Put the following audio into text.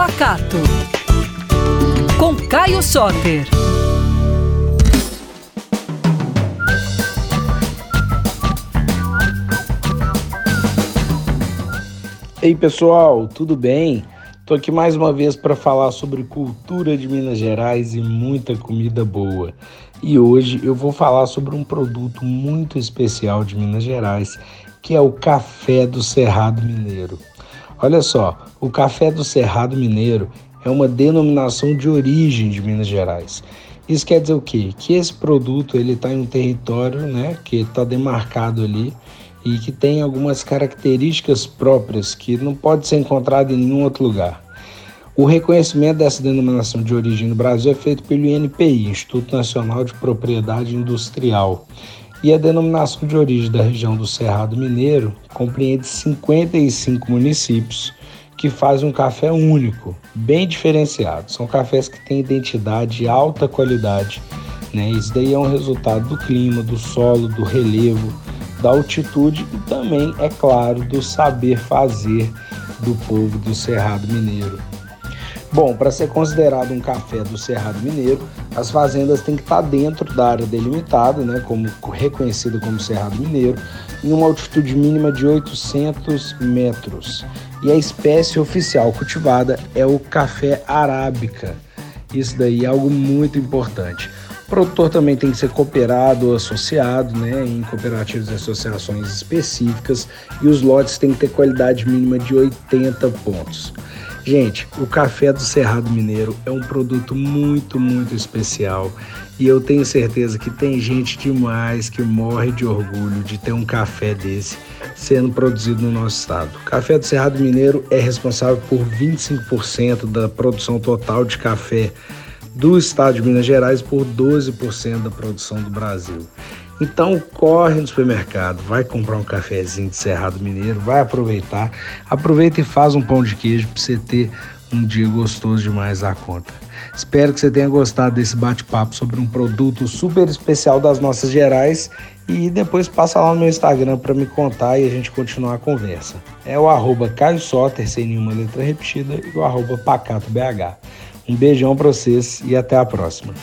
Pacato. Com Caio Soter. Ei pessoal, tudo bem? Estou aqui mais uma vez para falar sobre cultura de Minas Gerais e muita comida boa. E hoje eu vou falar sobre um produto muito especial de Minas Gerais, que é o café do Cerrado Mineiro. Olha só, o café do Cerrado Mineiro é uma denominação de origem de Minas Gerais. Isso quer dizer o quê? Que esse produto ele está em um território, né, que está demarcado ali e que tem algumas características próprias que não pode ser encontrado em nenhum outro lugar. O reconhecimento dessa denominação de origem no Brasil é feito pelo INPI, Instituto Nacional de Propriedade Industrial. E a denominação de origem da região do Cerrado Mineiro compreende 55 municípios que fazem um café único, bem diferenciado. São cafés que têm identidade e alta qualidade. Né? Isso daí é um resultado do clima, do solo, do relevo, da altitude e também, é claro, do saber fazer do povo do Cerrado Mineiro. Bom, para ser considerado um café do Cerrado Mineiro, as fazendas têm que estar dentro da área delimitada, né, como reconhecida como Cerrado Mineiro, em uma altitude mínima de 800 metros. E a espécie oficial cultivada é o café arábica. Isso daí é algo muito importante. O produtor também tem que ser cooperado ou associado né, em cooperativas e associações específicas e os lotes têm que ter qualidade mínima de 80 pontos. Gente, o café do Cerrado Mineiro é um produto muito, muito especial e eu tenho certeza que tem gente demais que morre de orgulho de ter um café desse sendo produzido no nosso estado. Café do Cerrado Mineiro é responsável por 25% da produção total de café do estado de Minas Gerais por 12% da produção do Brasil. Então corre no supermercado, vai comprar um cafezinho de Cerrado Mineiro, vai aproveitar, aproveita e faz um pão de queijo para você ter um dia gostoso demais à conta. Espero que você tenha gostado desse bate-papo sobre um produto super especial das nossas Gerais e depois passa lá no meu Instagram para me contar e a gente continuar a conversa. É o arroba Caio Soter, sem nenhuma letra repetida, e o arroba PacatoBH. Um beijão para vocês e até a próxima.